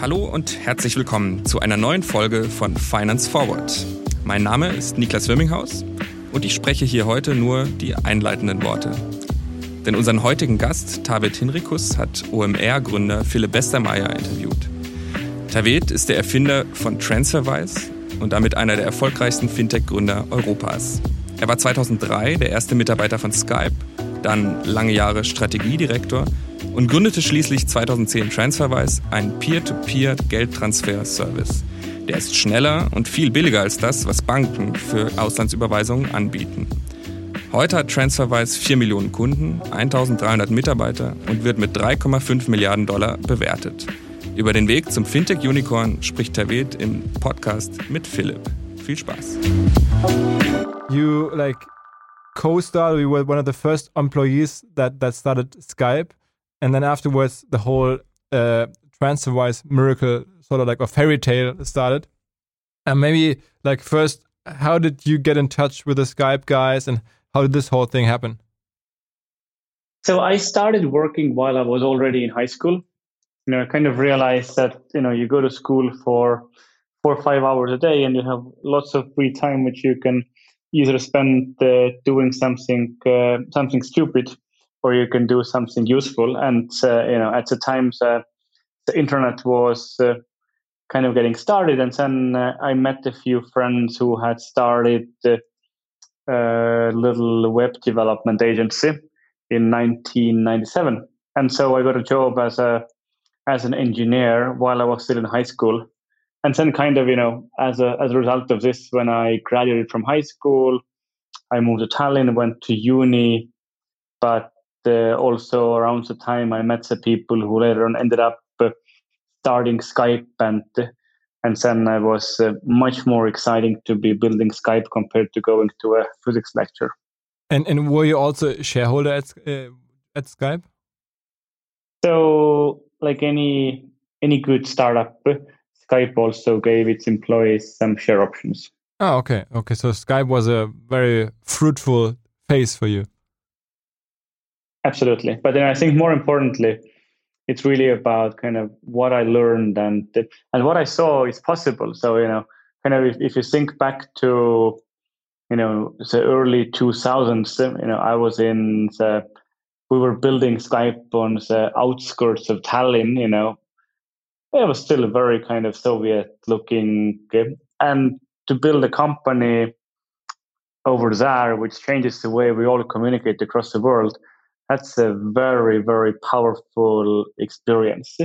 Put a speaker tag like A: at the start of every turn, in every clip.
A: Hallo und herzlich willkommen zu einer neuen Folge von Finance Forward. Mein Name ist Niklas Wirminghaus und ich spreche hier heute nur die einleitenden Worte. Denn unseren heutigen Gast, Tavet Hinrikus, hat OMR-Gründer Philipp Westermeier interviewt. Tavet ist der Erfinder von Transferwise und damit einer der erfolgreichsten Fintech-Gründer Europas. Er war 2003 der erste Mitarbeiter von Skype, dann lange Jahre Strategiedirektor und gründete schließlich 2010 Transferwise, ein Peer-to-Peer-Geldtransfer-Service. Der ist schneller und viel billiger als das, was Banken für Auslandsüberweisungen anbieten. Heute hat Transferwise 4 Millionen Kunden, 1300 Mitarbeiter und wird mit 3,5 Milliarden Dollar bewertet. Über den Weg zum Fintech-Unicorn spricht Tawet im Podcast mit Philipp. Viel Spaß.
B: You like co-started, you were one of the first employees that, that started Skype. And then afterwards, the whole uh, TransferWise miracle sort of like a fairy tale started. And maybe like first, how did you get in touch with the Skype guys and how did this whole thing happen?
C: So I started working while I was already in high school you know, I kind of realized that, you know, you go to school for four or five hours a day and you have lots of free time, which you can either spend uh, doing something, uh, something stupid or you can do something useful. And, uh, you know, at the times, uh, the internet was uh, kind of getting started. And then uh, I met a few friends who had started a little web development agency in 1997. And so I got a job as a as an engineer while I was still in high school. And then kind of, you know, as a as a result of this, when I graduated from high school, I moved to Tallinn, went to uni, but uh, also around the time I met the people who later on ended up uh, starting Skype and and then I was uh, much more exciting to be building Skype compared to going to a physics lecture.
B: And and were you also a shareholder at uh, at Skype?
C: So like any any good startup, Skype also gave its employees some share options.
B: Oh, okay, okay. So Skype was a very fruitful phase for you.
C: Absolutely, but then I think more importantly, it's really about kind of what I learned and and what I saw is possible. So you know, kind of if, if you think back to you know the early 2000s, you know, I was in the we were building Skype on the outskirts of Tallinn, you know, it was still a very kind of Soviet looking game. And to build a company over there, which changes the way we all communicate across the world, that's a very, very powerful experience.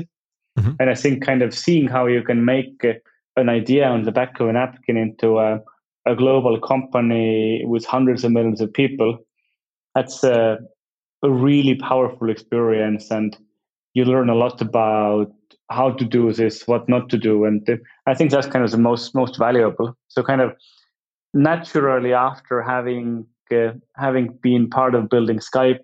C: Mm-hmm. And I think kind of seeing how you can make an idea on the back of a napkin into a, a global company with hundreds of millions of people, that's a, a really powerful experience and you learn a lot about how to do this what not to do and i think that's kind of the most most valuable. So kind of naturally after having uh, having been part of building skype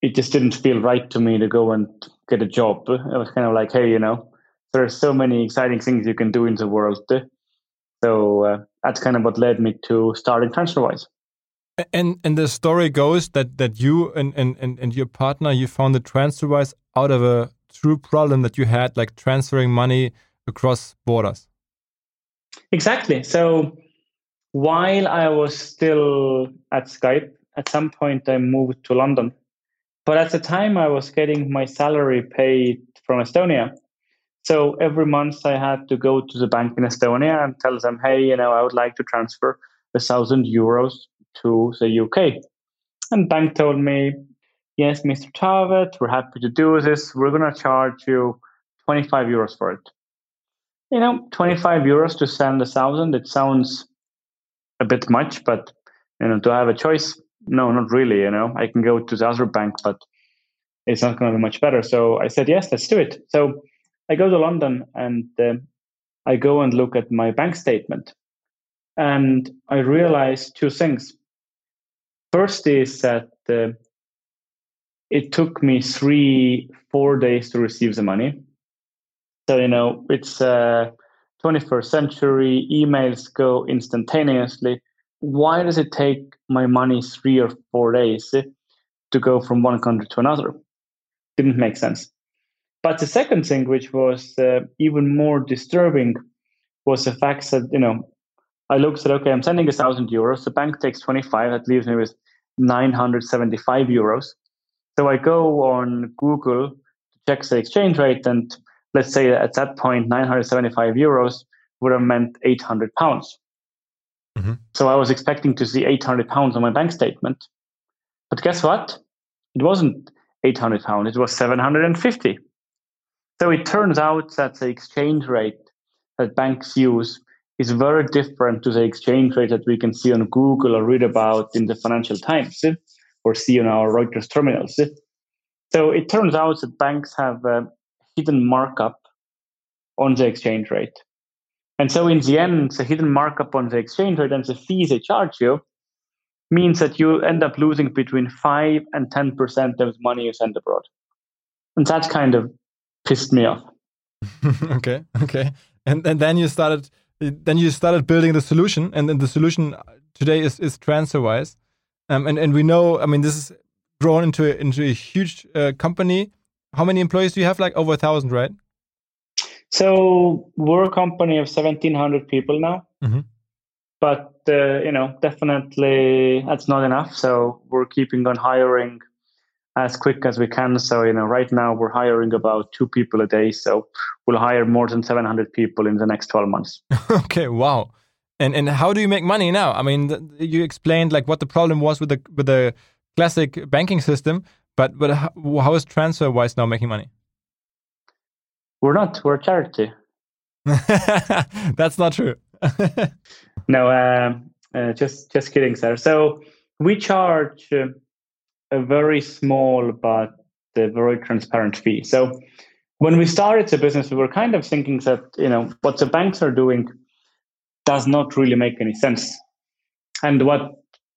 C: it just didn't feel right to me to go and get a job. It was kind of like hey you know there are so many exciting things you can do in the world. So uh, that's kind of what led me to starting transferwise.
B: And and the story goes that that you and and and, and your partner you found the transferwise out of a true problem that you had like transferring money across borders?
C: Exactly. So while i was still at skype at some point i moved to london. But at the time i was getting my salary paid from estonia. So every month i had to go to the bank in estonia and tell them hey you know i would like to transfer a thousand euros to the UK. And bank told me, yes, Mr. Taavet, we're happy to do this. We're going to charge you 25 euros for it. You know, 25 euros to send a thousand, it sounds a bit much, but, you know, do I have a choice? No, not really. You know, I can go to the other bank, but it's not going to be much better. So I said, yes, let's do it. So I go to London and uh, I go and look at my bank statement. And I realized two things. First is that uh, it took me three, four days to receive the money. So, you know, it's uh, 21st century, emails go instantaneously. why does it take my money three or four days to go from one country to another? Didn't make sense. But the second thing, which was uh, even more disturbing, was the fact that you know I looked at okay, I'm sending a thousand euros. The bank takes 25. That leaves me with 975 euros. So I go on Google to check the exchange rate, and let's say at that point, 975 euros would have meant 800 pounds. Mm-hmm. So I was expecting to see 800 pounds on my bank statement. But guess what? It wasn't 800 pounds, it was 750. So it turns out that the exchange rate that banks use is very different to the exchange rate that we can see on Google or read about in the Financial Times or see on our Reuters terminals. So it turns out that banks have a hidden markup on the exchange rate. And so in the end, the hidden markup on the exchange rate and the fees they charge you means that you end up losing between 5 and 10% of the money you send abroad. And that kind of pissed me off.
B: okay, okay. And, and then you started then you started building the solution and then the solution today is is TransferWise. Um, and and we know, I mean, this is grown into a, into a huge uh, company. How many employees do you have? Like over a thousand, right?
C: So we're a company of seventeen hundred people now. Mm -hmm but uh, you know definitely that's not enough so we're keeping on hiring as quick as we can so you know right now we're hiring about two people a day so we'll hire more than 700 people in the next 12 months
B: okay wow and and how do you make money now i mean you explained like what the problem was with the with the classic banking system but but how, how is transferwise now making money
C: we're not we're a charity
B: that's not true
C: no, um, uh, just just kidding, sir. So we charge uh, a very small but a very transparent fee. So when we started the business, we were kind of thinking that you know what the banks are doing does not really make any sense, and what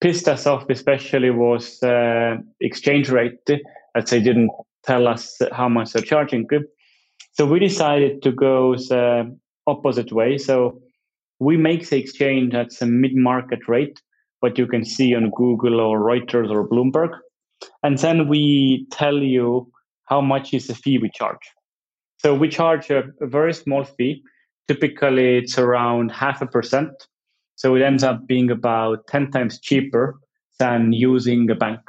C: pissed us off especially was uh, exchange rate that they didn't tell us how much they're charging. So we decided to go the opposite way. So we make the exchange at a mid-market rate, what you can see on Google or Reuters or Bloomberg. And then we tell you how much is the fee we charge. So we charge a, a very small fee. Typically, it's around half a percent. So it ends up being about 10 times cheaper than using a bank.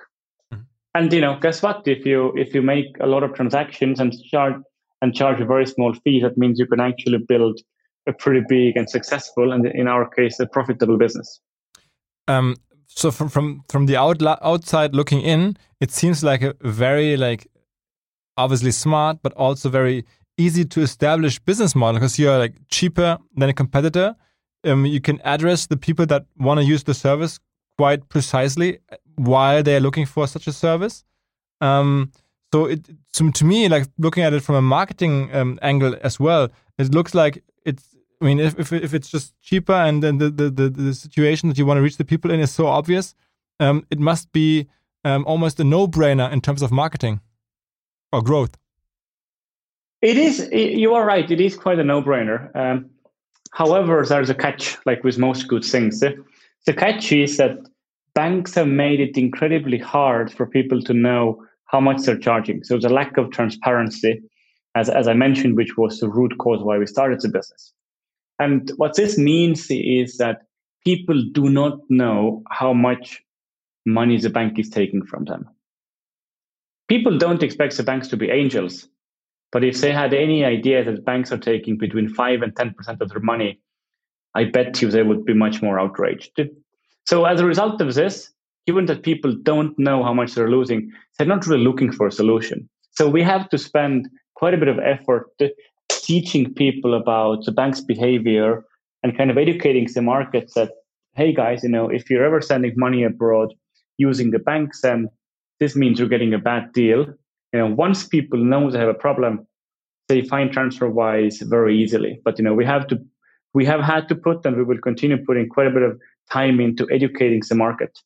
C: Mm-hmm. And you know, guess what? If you if you make a lot of transactions and charge and charge a very small fee, that means you can actually build a pretty big and successful, and in our case, a profitable business.
B: Um, so from from from the out, outside looking in, it seems like a very like obviously smart, but also very easy to establish business model because you're like cheaper than a competitor. Um, you can address the people that want to use the service quite precisely while they're looking for such a service. Um, so it to, to me, like looking at it from a marketing um, angle as well, it looks like it's I mean, if, if, if it's just cheaper and then the, the, the, the, situation that you want to reach the people in is so obvious, um, it must be um, almost a no brainer in terms of marketing or growth.
C: It is, you are right, it is quite a no brainer. Um, however, there's a catch, like with most good things. The, the catch is that banks have made it incredibly hard for people to know how much they're charging. So, the lack of transparency, as, as I mentioned, which was the root cause why we started the business. And what this means is that people do not know how much money the bank is taking from them. People don't expect the banks to be angels, but if they had any idea that banks are taking between 5 and 10% of their money, I bet you they would be much more outraged. So, as a result of this, given that people don't know how much they're losing, they're not really looking for a solution. So, we have to spend quite a bit of effort teaching people about the bank's behavior and kind of educating the markets that, hey guys, you know, if you're ever sending money abroad using the banks, then this means you're getting a bad deal. You know, once people know they have a problem, they find TransferWise very easily. But you know, we have to we have had to put and we will continue putting quite a bit of time into educating the market.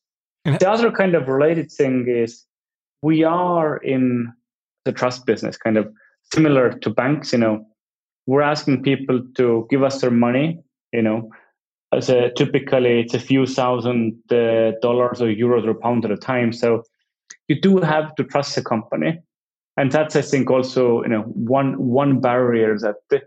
C: Mm-hmm. The other kind of related thing is we are in the trust business, kind of similar to banks, you know, we're asking people to give us their money, you know, as a typically it's a few thousand uh, dollars or euros or pounds at a time. So you do have to trust the company, and that's I think also you know one one barrier that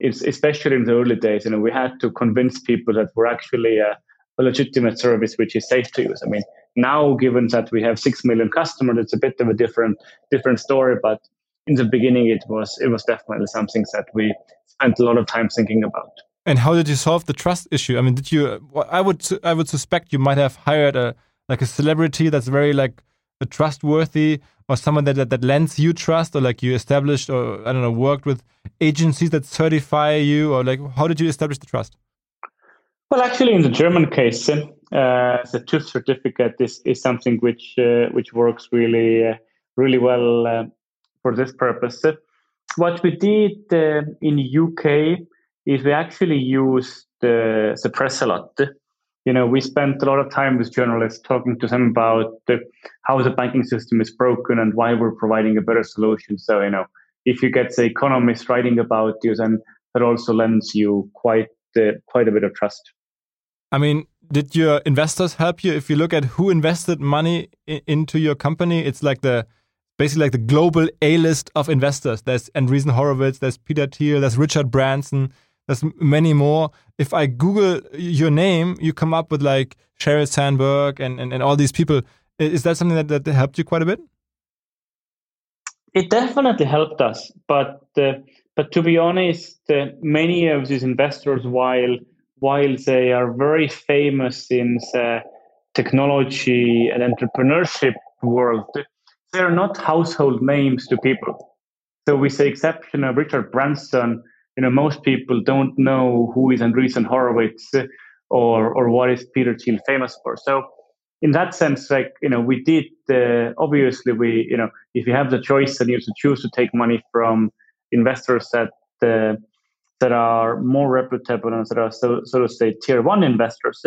C: is especially in the early days. You know, we had to convince people that we're actually a, a legitimate service which is safe to use. I mean, now given that we have six million customers, it's a bit of a different different story, but in the beginning it was it was definitely something that we spent a lot of time thinking about.
B: And how did you solve the trust issue? I mean, did you? I would I would suspect you might have hired a like a celebrity that's very like trustworthy or someone that, that that lends you trust or like you established or I don't know worked with agencies that certify you or like how did you establish the trust?
C: Well, actually, in the German case, uh, the TÜV certificate is, is something which uh, which works really uh, really well uh, for this purpose. What we did uh, in UK is we actually used the, the press a lot. You know, we spent a lot of time with journalists talking to them about the, how the banking system is broken and why we're providing a better solution. So, you know, if you get the economist writing about you, then that also lends you quite uh, quite a bit of trust.
B: I mean, did your investors help you? If you look at who invested money into your company, it's like the basically like the global A list of investors. There's Andreessen Horowitz, there's Peter Thiel, there's Richard Branson, there's many more. If I Google your name, you come up with like Sheryl Sandberg and, and, and all these people. Is that something that, that helped you quite a bit?
C: It definitely helped us, but uh, but to be honest, uh, many of these investors, while while they are very famous in the technology and entrepreneurship world, they are not household names to people. So, with the exception of Richard Branson, you know, most people don't know who is Andreessen Horowitz or or what is Peter Thiel famous for. So in that sense, like you know, we did uh, obviously we you know if you have the choice and you have to choose to take money from investors that uh, that are more reputable and that are so so to say tier one investors,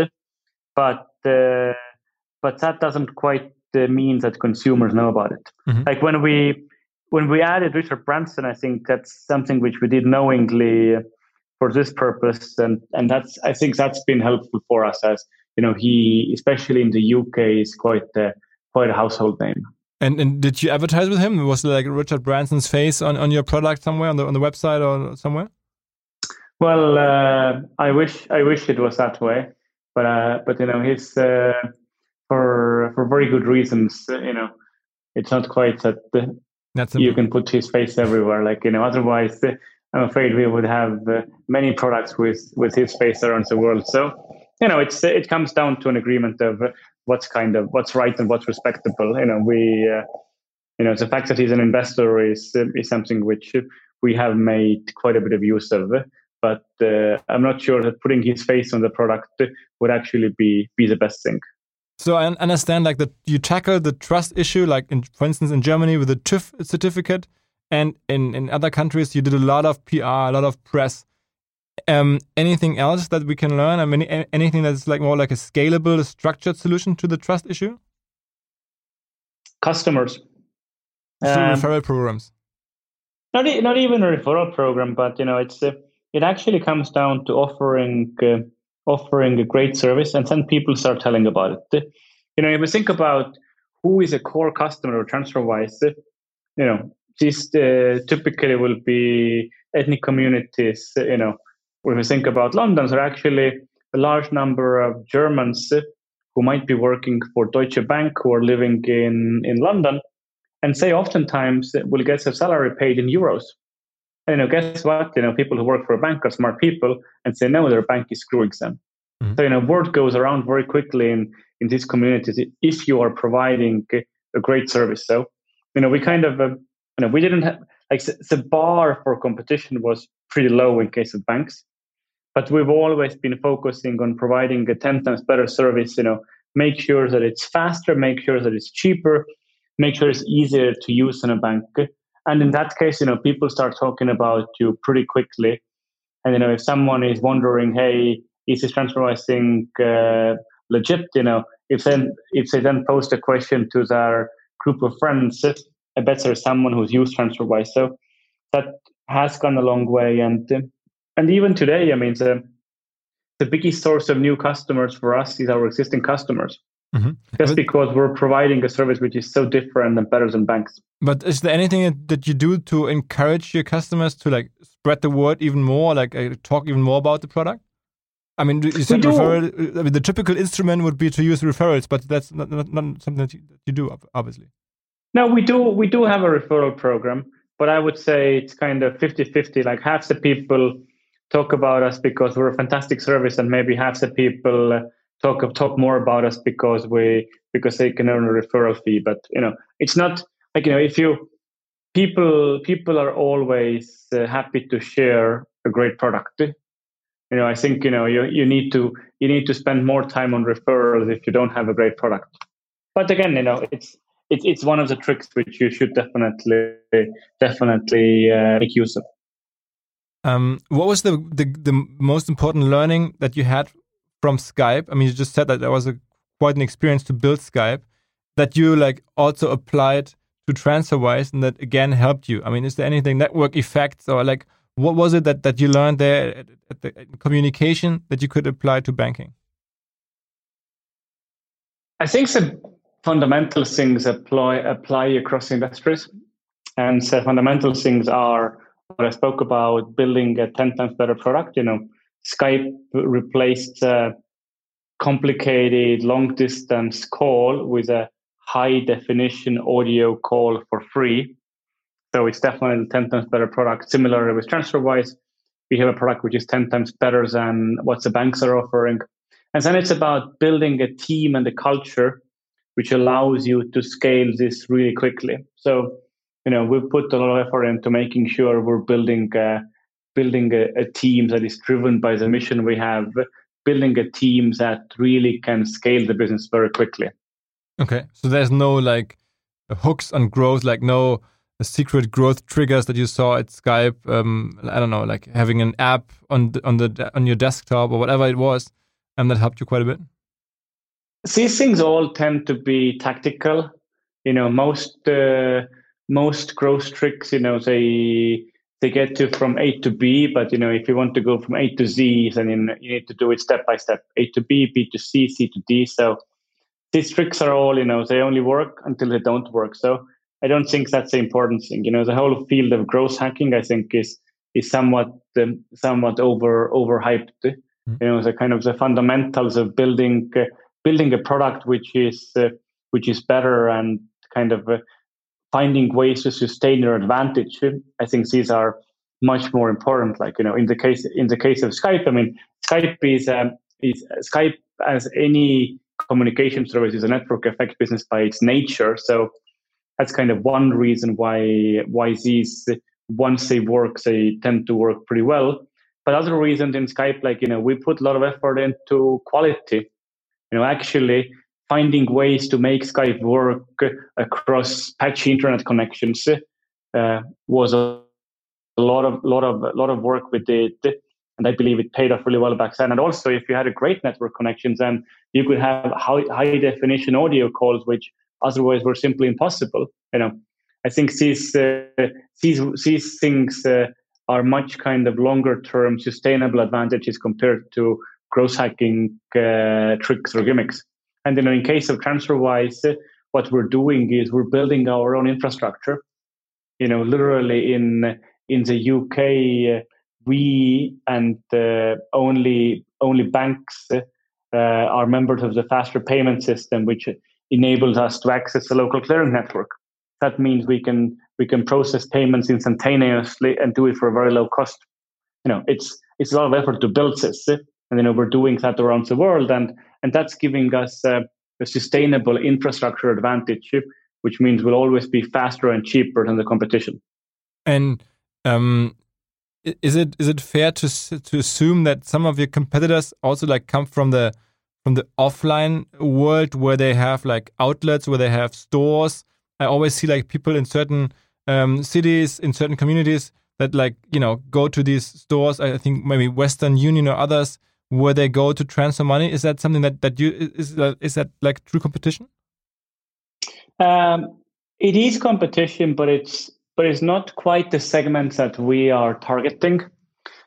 C: but uh, but that doesn't quite uh, mean that consumers know about it. Mm-hmm. Like when we when we added Richard Branson, I think that's something which we did knowingly for this purpose, and and that's I think that's been helpful for us as you know he especially in the UK is quite a, quite a household name.
B: And and did you advertise with him? Was like Richard Branson's face on, on your product somewhere on the on the website or somewhere?
C: Well, uh, I wish I wish it was that way, but uh, but you know he's uh, for for very good reasons. You know, it's not quite that that's you can put his face everywhere. Like you know, otherwise, uh, I'm afraid we would have uh, many products with with his face around the world. So you know, it's it comes down to an agreement of uh, what's kind of what's right and what's respectable. You know, we uh, you know the fact that he's an investor is is something which we have made quite a bit of use of. But uh, I'm not sure that putting his face on the product would actually be be the best thing.
B: So I understand like that you tackle the trust issue, like in, for instance in Germany with the TÜV certificate, and in in other countries you did a lot of PR, a lot of press. Um, anything else that we can learn? I mean, anything that's like more like a scalable, structured solution to the trust issue?
C: Customers.
B: Um, referral programs.
C: Not not even a referral program, but you know, it's uh, it actually comes down to offering. Uh, offering a great service, and then people start telling about it. You know, if we think about who is a core customer of TransferWise, you know, this uh, typically will be ethnic communities. You know, when we think about London, there are actually a large number of Germans who might be working for Deutsche Bank who are living in, in London and say oftentimes will get their salary paid in euros. And, you know, guess what? You know, people who work for a bank are smart people and say, no, their bank is screwing them. Mm-hmm. So, you know, word goes around very quickly in, in these communities if you are providing a great service. So, you know, we kind of, uh, you know, we didn't have, like, the bar for competition was pretty low in case of banks. But we've always been focusing on providing a 10 times better service, you know, make sure that it's faster, make sure that it's cheaper, make sure it's easier to use in a bank and in that case, you know, people start talking about you pretty quickly. And you know, if someone is wondering, hey, is this TransferWise thing uh, legit? You know, if then if they then post a question to their group of friends, I bet there's someone who's used TransferWise. So that has gone a long way. And and even today, I mean, the the biggest source of new customers for us is our existing customers. Mm-hmm. Just because we're providing a service which is so different and better than banks.
B: But is there anything that you do to encourage your customers to like spread the word even more, like uh, talk even more about the product? I mean, you said referral. I mean, the typical instrument would be to use referrals, but that's not, not, not something that you, that you do, obviously.
C: No, we do. We do have a referral program, but I would say it's kind of 50-50. Like half the people talk about us because we're a fantastic service, and maybe half the people uh, talk talk more about us because we because they can earn a referral fee. But you know, it's not like you know if you people people are always uh, happy to share a great product. You know, I think you know you you need to you need to spend more time on referrals if you don't have a great product. But again, you know, it's it's it's one of the tricks which you should definitely definitely uh, make use of.
B: Um, what was the, the the most important learning that you had from Skype? I mean, you just said that there was a quite an experience to build Skype that you like also applied to TransferWise and that again helped you. I mean, is there anything network effects or like what was it that that you learned there at, at the communication that you could apply to banking?
C: I think the fundamental things apply apply across industries, and the fundamental things are what I spoke about building a 10 times better product. You know, Skype replaced a complicated long distance call with a high definition audio call for free. So it's definitely a 10 times better product. Similar with TransferWise, we have a product which is 10 times better than what the banks are offering. And then it's about building a team and a culture which allows you to scale this really quickly. So you know we've put a lot of effort into making sure we're building uh, building a, a, team that is driven by the mission we have building a team that really can scale the business very quickly.
B: Okay so there's no like hooks on growth like no secret growth triggers that you saw at skype um, i don't know like having an app on the, on the on your desktop or whatever it was and that helped you quite a bit?
C: These things all tend to be tactical. You know most uh, most growth tricks, you know, they they get to from A to B, but you know, if you want to go from A to Z, then you need to do it step by step. A to B, B to C, C to D. So these tricks are all, you know, they only work until they don't work. So I don't think that's the important thing. You know, the whole field of growth hacking, I think, is is somewhat um, somewhat over overhyped. Mm-hmm. You know, the kind of the fundamentals of building uh, building a product which is uh, which is better and kind of uh, finding ways to sustain your advantage. I think these are much more important. Like you know, in the case in the case of Skype, I mean, Skype is um, is Skype as any communication service is a network effect business by its nature. So that's kind of one reason why why these once they work, they tend to work pretty well. But other reasons in Skype, like you know, we put a lot of effort into quality. You know, actually finding ways to make Skype work across patchy internet connections uh, was a, lot of lot of lot of work we did, and I believe it paid off really well back then. And also, if you had a great network connections, then you could have high, high definition audio calls, which otherwise were simply impossible. You know, I think these uh, these these things uh, are much kind of longer term sustainable advantages compared to growth hacking uh, tricks or gimmicks. And then in case of TransferWise, what we're doing is we're building our own infrastructure. You know, literally in in the UK, we and uh, only only banks uh, are members of the faster payment system, which enables us to access the local clearing network. That means we can we can process payments instantaneously and do it for a very low cost. You know, it's it's a lot of effort to build this, and you know we're doing that around the world. And and that's giving us uh, a sustainable infrastructure advantage, which means we'll always be faster and cheaper than the competition.
B: And um, is it is it fair to to assume that some of your competitors also like come from the from the offline world where they have like outlets where they have stores? I always see like people in certain um, cities in certain communities that like you know go to these stores. I think maybe Western Union or others where they go to transfer money? Is that something that that you is that, is that like true competition?
C: Um, it is competition, but it's but it's not quite the segment that we are targeting.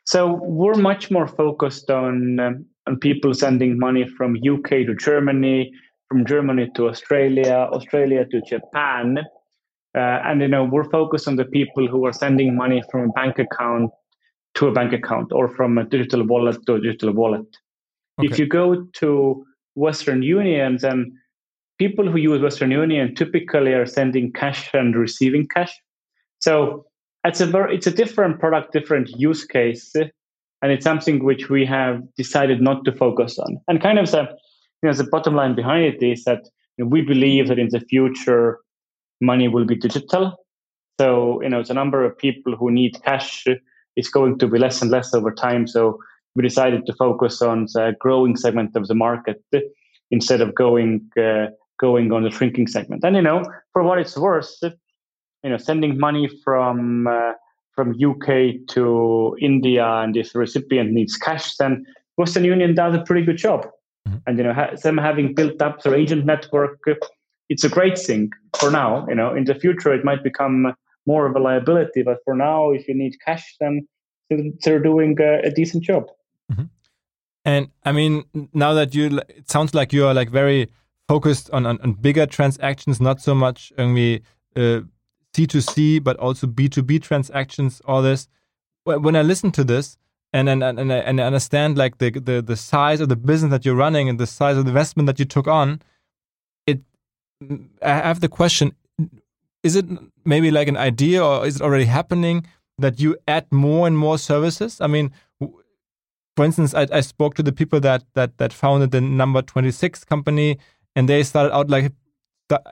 C: So we're much more focused on um, on people sending money from UK to Germany, from Germany to Australia, Australia to Japan. Uh, and you know we're focused on the people who are sending money from a bank account to a bank account or from a digital wallet to a digital wallet. Okay. If you go to Western Union, then people who use Western Union typically are sending cash and receiving cash. So it's a very it's a different product, different use case, and it's something which we have decided not to focus on. And kind of the you know the bottom line behind it is that you know, we believe that in the future money will be digital. So you know the number of people who need cash is going to be less and less over time. So we decided to focus on the growing segment of the market instead of going uh, going on the shrinking segment. And you know, for what it's worth, you know, sending money from uh, from UK to India, and if the recipient needs cash, then Western Union does a pretty good job. Mm-hmm. And you know, ha- them having built up their agent network, it's a great thing for now. You know, in the future, it might become more of a liability, but for now, if you need cash, then they're doing a, a decent job.
B: Mm-hmm. And I mean, now that you, it sounds like you are like very focused on, on, on bigger transactions, not so much only uh, C2C, but also B2B transactions, all this. When I listen to this and and, and, I, and I understand like the, the, the size of the business that you're running and the size of the investment that you took on, it I have the question, is it maybe like an idea or is it already happening that you add more and more services? I mean, for instance, I, I spoke to the people that, that, that founded the number 26 company and they started out like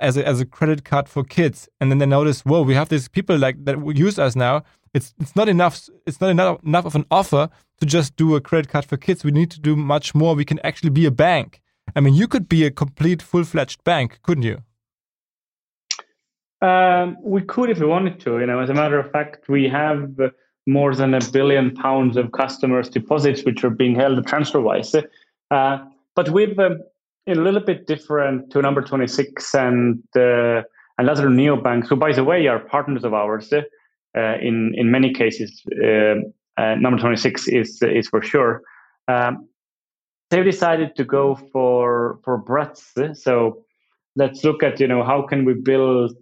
B: as a, as a credit card for kids, and then they noticed, whoa, we have these people like that use us now. It's it's not enough. It's not enough enough of an offer to just do a credit card for kids. We need to do much more. We can actually be a bank. I mean, you could be a complete full fledged bank, couldn't you?
C: Um, we could if we wanted to. You know, as a matter of fact, we have more than a billion pounds of customers' deposits which are being held TransferWise. Uh, but we've um, a little bit different to number 26 and uh, and other neobanks, who, by the way, are partners of ours. Uh, in in many cases, uh, uh number 26 is is for sure. Um, they've decided to go for for breadth. So let's look at you know how can we build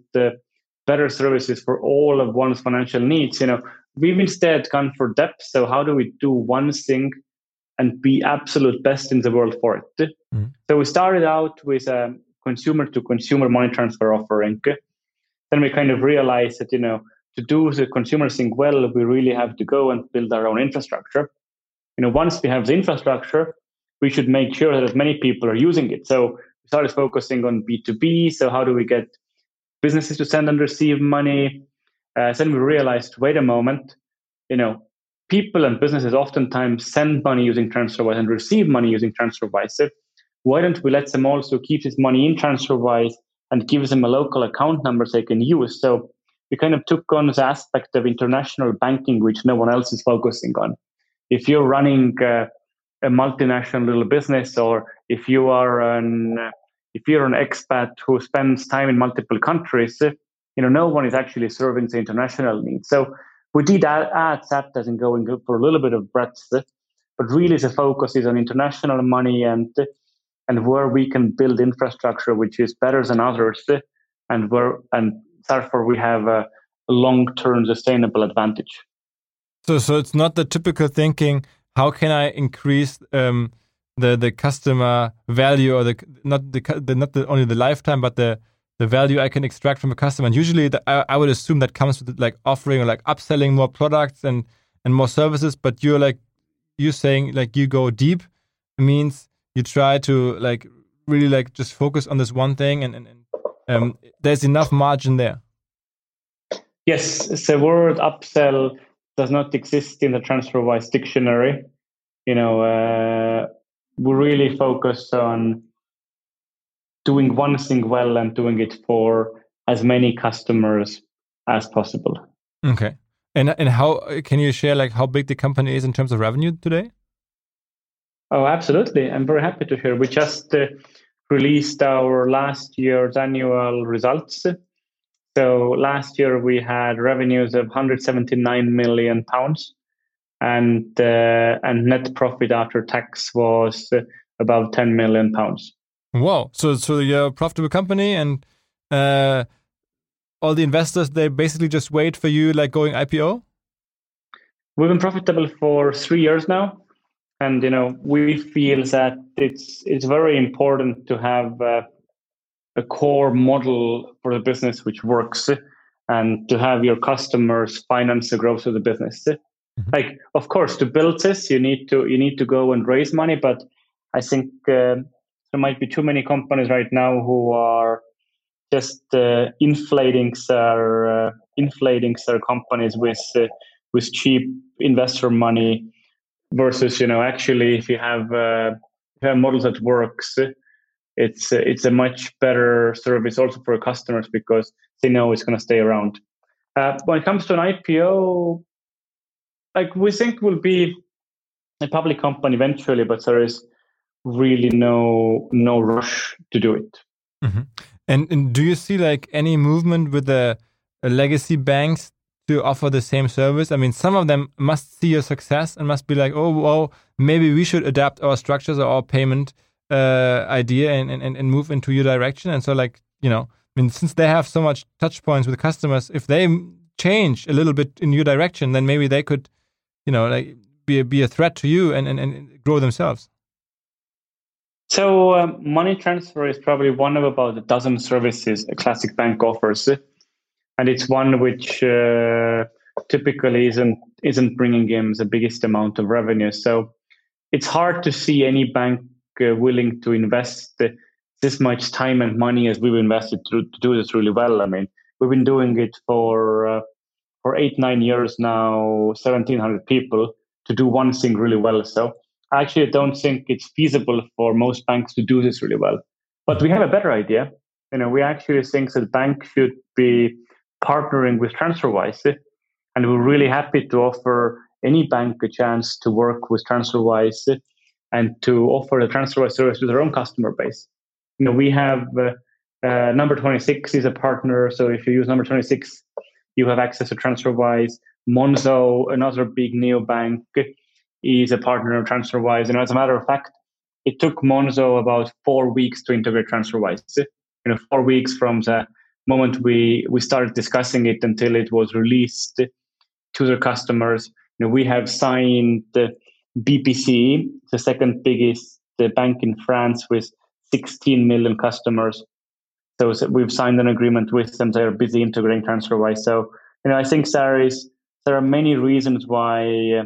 C: better services for all of one's financial needs. You know, we've instead gone for depth. So how do we do one thing and be absolute best in the world for it. Mm. So we started out with a consumer to consumer money transfer offering. Then we kind of realized that, you know, to do the consumer thing well, we really have to go and build our own infrastructure. You know, once we have the infrastructure, we should make sure that as many people are using it. So started focusing on B2B. So how do we get businesses to send and receive money? Uh, then we realized, wait a moment, you know, people and businesses oftentimes send money using TransferWise and receive money using TransferWise. Why don't we let them also keep this money in TransferWise and give them a local account number they can use? So we kind of took on the aspect of international banking, which no one else is focusing on. If you're running uh, a multinational little business, or if you are an if you're an expat who spends time in multiple countries, eh, you know no one is actually serving the international needs. So we did add, add and going for a little bit of breadth, eh, but really the focus is on international money and and where we can build infrastructure which is better than others, eh, and where and therefore we have a long-term sustainable advantage.
B: So, so it's not the typical thinking. How can I increase um, the the customer value or the not the, the not the, only the lifetime, but the the value I can extract from a customer. And usually, the, I, I, would assume that comes with like offering or like upselling more products and and more services. But you're like you saying like you go deep means you try to like really like just focus on this one thing, and and, and um, there's enough margin there.
C: Yes, the word upsell does not exist in the TransferWise dictionary. You know, uh, we really focus on doing one thing well and doing it for as many customers as possible.
B: Okay. And and how can you share like how big the company is in terms of revenue today?
C: Oh, absolutely. I'm very happy to hear. We just uh, released our last year's annual results. So last year we had revenues of 179 million pounds. And uh, and net profit after tax was about 10 million pounds.
B: Wow! So so you're a profitable company, and uh, all the investors they basically just wait for you, like going IPO.
C: We've been profitable for three years now, and you know we feel that it's it's very important to have uh, a core model for the business which works, and to have your customers finance the growth of the business. Mm-hmm. Like, of course, to build this, you need to you need to go and raise money, but I think uh, there might be too many companies right now who are just uh, inflating their uh, inflating their companies with uh, with cheap investor money versus you know actually if you have uh, if you have models that works it's it's a much better service also for customers because they know it's going to stay around uh, when it comes to an ipo like we think will be a public company eventually but there is really no no rush to do it
B: mm-hmm. and, and do you see like any movement with the legacy banks to offer the same service? I mean, some of them must see your success and must be like, oh, well, maybe we should adapt our structures or our payment uh, idea and, and, and move into your direction. And so, like, you know, I mean, since they have so much touch points with customers, if they change a little bit in your direction, then maybe they could, you know, like be a, be a threat to you and, and, and grow themselves.
C: So, um, money transfer is probably one of about a dozen services a classic bank offers and it's one which uh, typically isn't isn't bringing in the biggest amount of revenue. So it's hard to see any bank uh, willing to invest this much time and money as we've invested to, to do this really well. I mean, we've been doing it for uh, for eight nine years now, seventeen hundred people to do one thing really well. So I actually don't think it's feasible for most banks to do this really well. But we have a better idea. You know, we actually think that banks should be partnering with TransferWise. And we're really happy to offer any bank a chance to work with TransferWise and to offer the TransferWise service to their own customer base. You know, we have uh, uh, number 26 is a partner. So if you use number 26, you have access to TransferWise. Monzo, another big neobank, is a partner of TransferWise. And as a matter of fact, it took Monzo about four weeks to integrate TransferWise. You know, four weeks from the moment we we started discussing it until it was released to their customers. You know, we have signed the BPCE, the second biggest bank in France, with 16 million customers. So, we've signed an agreement with them. They're busy integrating TransferWise. So you know, I think there is there are many reasons why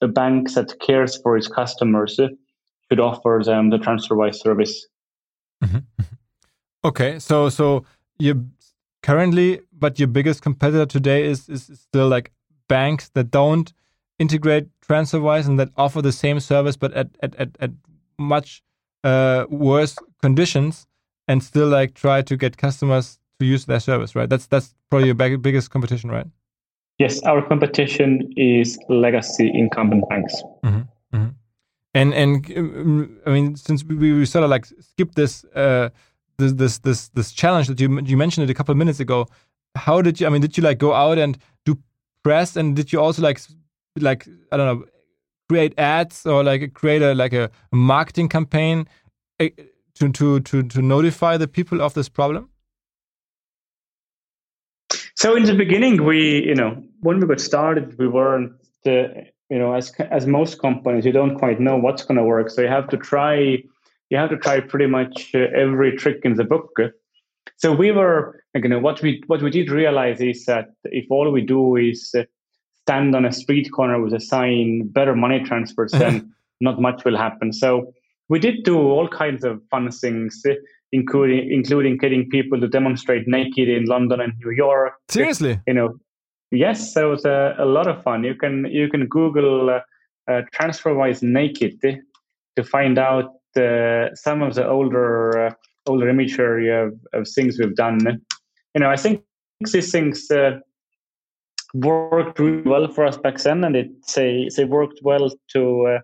C: a bank that cares for its customers should offer them the TransferWise service.
B: Mm-hmm. Okay, so so you currently, but your biggest competitor today is, is still like banks that don't integrate TransferWise and that offer the same service but at at at, at much uh, worse conditions and still like try to get customers to use their service, right? That's that's probably your biggest competition, right?
C: Yes, our competition is legacy incumbent banks.
B: Mm -hmm, mm -hmm. And and I mean, since we, we sort of like skip this uh, this this this this challenge that you you mentioned it a couple of minutes ago. How did you? I mean, did you like go out and do press, and did you also like like I don't know create ads or like create a like a marketing campaign to to to to notify the people of this problem?
C: So in the beginning, we you know when we got started, we weren't uh, you know as as most companies, you don't quite know what's going to work, so you have to try you have to try pretty much uh, every trick in the book. So we were, you know, what we what we did realize is that if all we do is uh, stand on a street corner with a sign, better money transfers, then not much will happen. So we did do all kinds of fun things, uh, including including getting people to demonstrate naked in London and New York.
B: Seriously,
C: you know, yes, that was a, a lot of fun. You can you can Google uh, uh, TransferWise naked to find out uh, some of the older uh, older imagery of, of things we've done. You know, I think these things uh, worked really well for us back then, and it say they worked well to uh,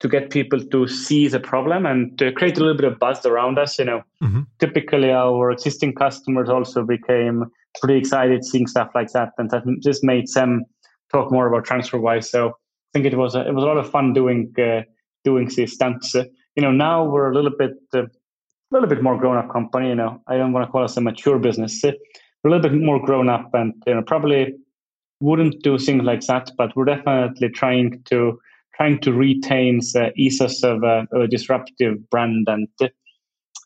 C: to get people to see the problem and to create a little bit of buzz around us. You know, mm-hmm. typically our existing customers also became pretty excited seeing stuff like that, and that just made them talk more about TransferWise. So I think it was a, it was a lot of fun doing uh, doing these stunts. Uh, you know, now we're a little bit uh, a little bit more grown up company. You know, I don't want to call us a mature business. We're a little bit more grown up, and you know, probably wouldn't do things like that. But we're definitely trying to trying to retain the ethos of a, of a disruptive brand and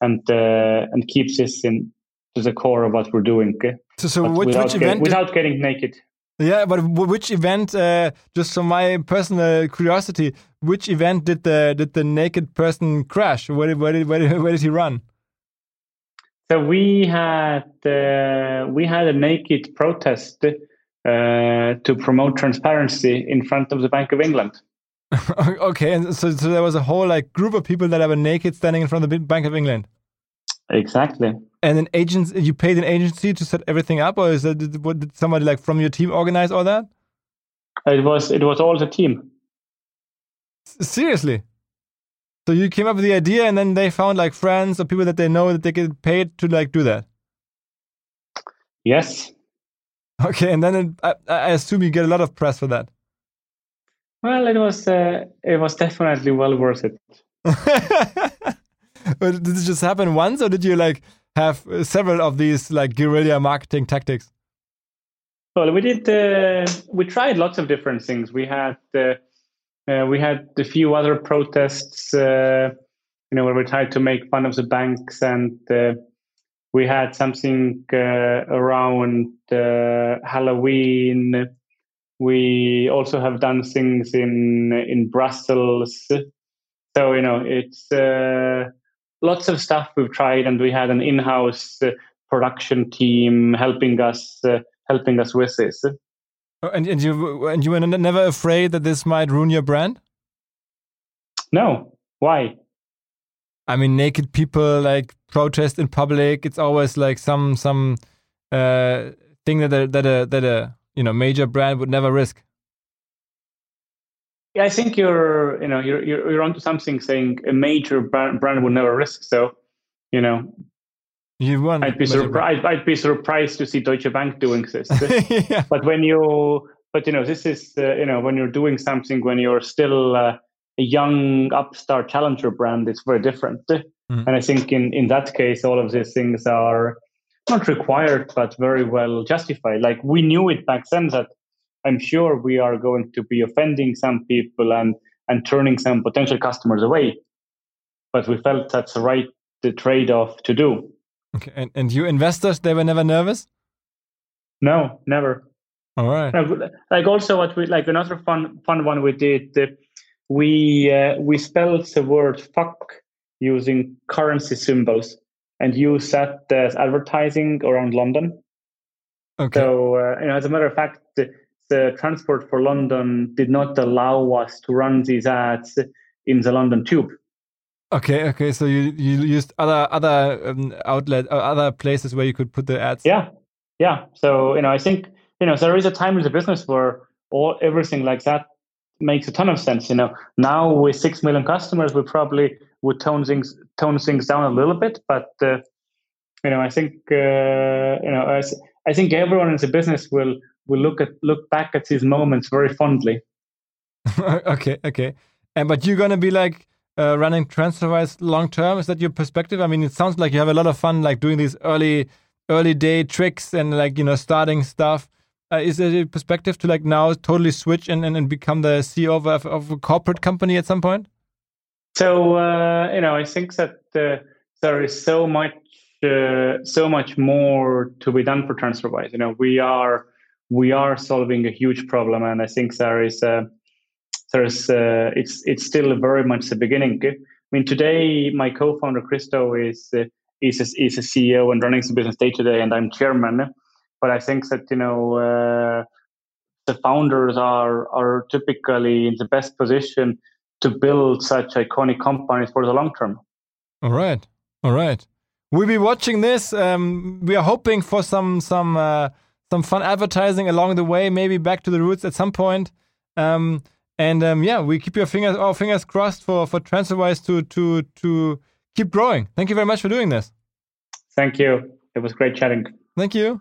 C: and uh, and keeps this in to the core of what we're doing.
B: So, so which,
C: without,
B: which
C: get,
B: event?
C: without getting naked.
B: Yeah, but which event? Uh, just for my personal curiosity, which event did the did the naked person crash? Where did where did where did, where did he run?
C: So we had uh, we had a naked protest uh, to promote transparency in front of the Bank of England.
B: okay, and so, so there was a whole like group of people that were naked standing in front of the Bank of England.
C: Exactly.
B: And an agent, you paid an agency to set everything up, or is that did, what, did somebody like from your team organize all that?
C: It was it was all the team.
B: S seriously. So you came up with the idea, and then they found like friends or people that they know that they get paid to like do that.
C: Yes.
B: Okay, and then it, I, I assume you get a lot of press for that.
C: Well, it was uh, it was definitely well worth it.
B: did this just happen once, or did you like have several of these like guerrilla marketing tactics?
C: Well, we did. Uh, we tried lots of different things. We had uh, uh, we had a few other protests. Uh, you know, where we tried to make fun of the banks, and uh, we had something uh, around Halloween we also have done things in in Brussels. So you know, it's uh, lots of stuff we've tried, and we had an in-house uh, production team helping us uh, helping us with this.
B: Oh, and, and you and you were never afraid that this might ruin your brand?
C: No. Why?
B: I mean, naked people like protest in public. It's always like some some uh, thing that a, that a that a you know major brand would never risk.
C: Yeah i think you're you know you're you're, you're onto something saying a major brand, brand would never risk so you know.
B: You won
C: i'd be surprised i'd be surprised to see deutsche bank doing this yeah. but when you but you know this is uh, you know when you're doing something when you're still uh, a young upstart challenger brand it's very different. Mm. and i think in in that case all of these things are not required, but very well justified. Like we knew it back then that I'm sure we are going to be offending some people and and turning some potential customers away. But we felt that's the right the trade off to do.
B: Okay, and, and you investors, they were never nervous.
C: No, never.
B: All right.
C: Like also, what we like another fun fun one we did. Uh, we uh, we spelled the word "fuck" using currency symbols and you that as advertising around London. Okay. So, uh, you know, as a matter of fact, the, the, Transport for London did not allow us to run these ads in the London Tube.
B: Okay, okay. So you you used other other um, outlet uh, other places where you could put the ads.
C: Yeah, yeah. So you know, I think you know there is a time in the business where all everything like that makes a ton of sense. You know, now with six million customers, we probably would tone things tone things down a little bit, but uh, you know, I think uh, you know, I, I think everyone in the business will will look at look back at these moments very fondly.
B: okay, okay, and but you're gonna be like. Uh, running TransferWise long term is that your perspective i mean it sounds like you have a lot of fun like doing these early early day tricks and like you know starting stuff uh, is there a perspective to like now totally switch and, and, and become the CEO of, of a corporate company at some point?
C: So uh, you know, I think that uh, there is so much, uh, so much more to be done for TransferWise. You know, we are we are solving a huge problem, and I think there is uh, there's uh, it's it's still very much the beginning. I mean, today my co-founder Kristo is is a, is a CEO and running the business day to day, and I'm chairman but I think that you know uh, the founders are are typically in the best position to build such iconic companies for the long term.
B: All right, all right. We'll be watching this. Um, we are hoping for some some uh, some fun advertising along the way. Maybe back to the roots at some point. Um, and um, yeah, we keep your fingers our fingers crossed for for TransferWise to to to keep growing. Thank you very much for doing this.
C: Thank you. It was great chatting.
B: Thank you. Thank you.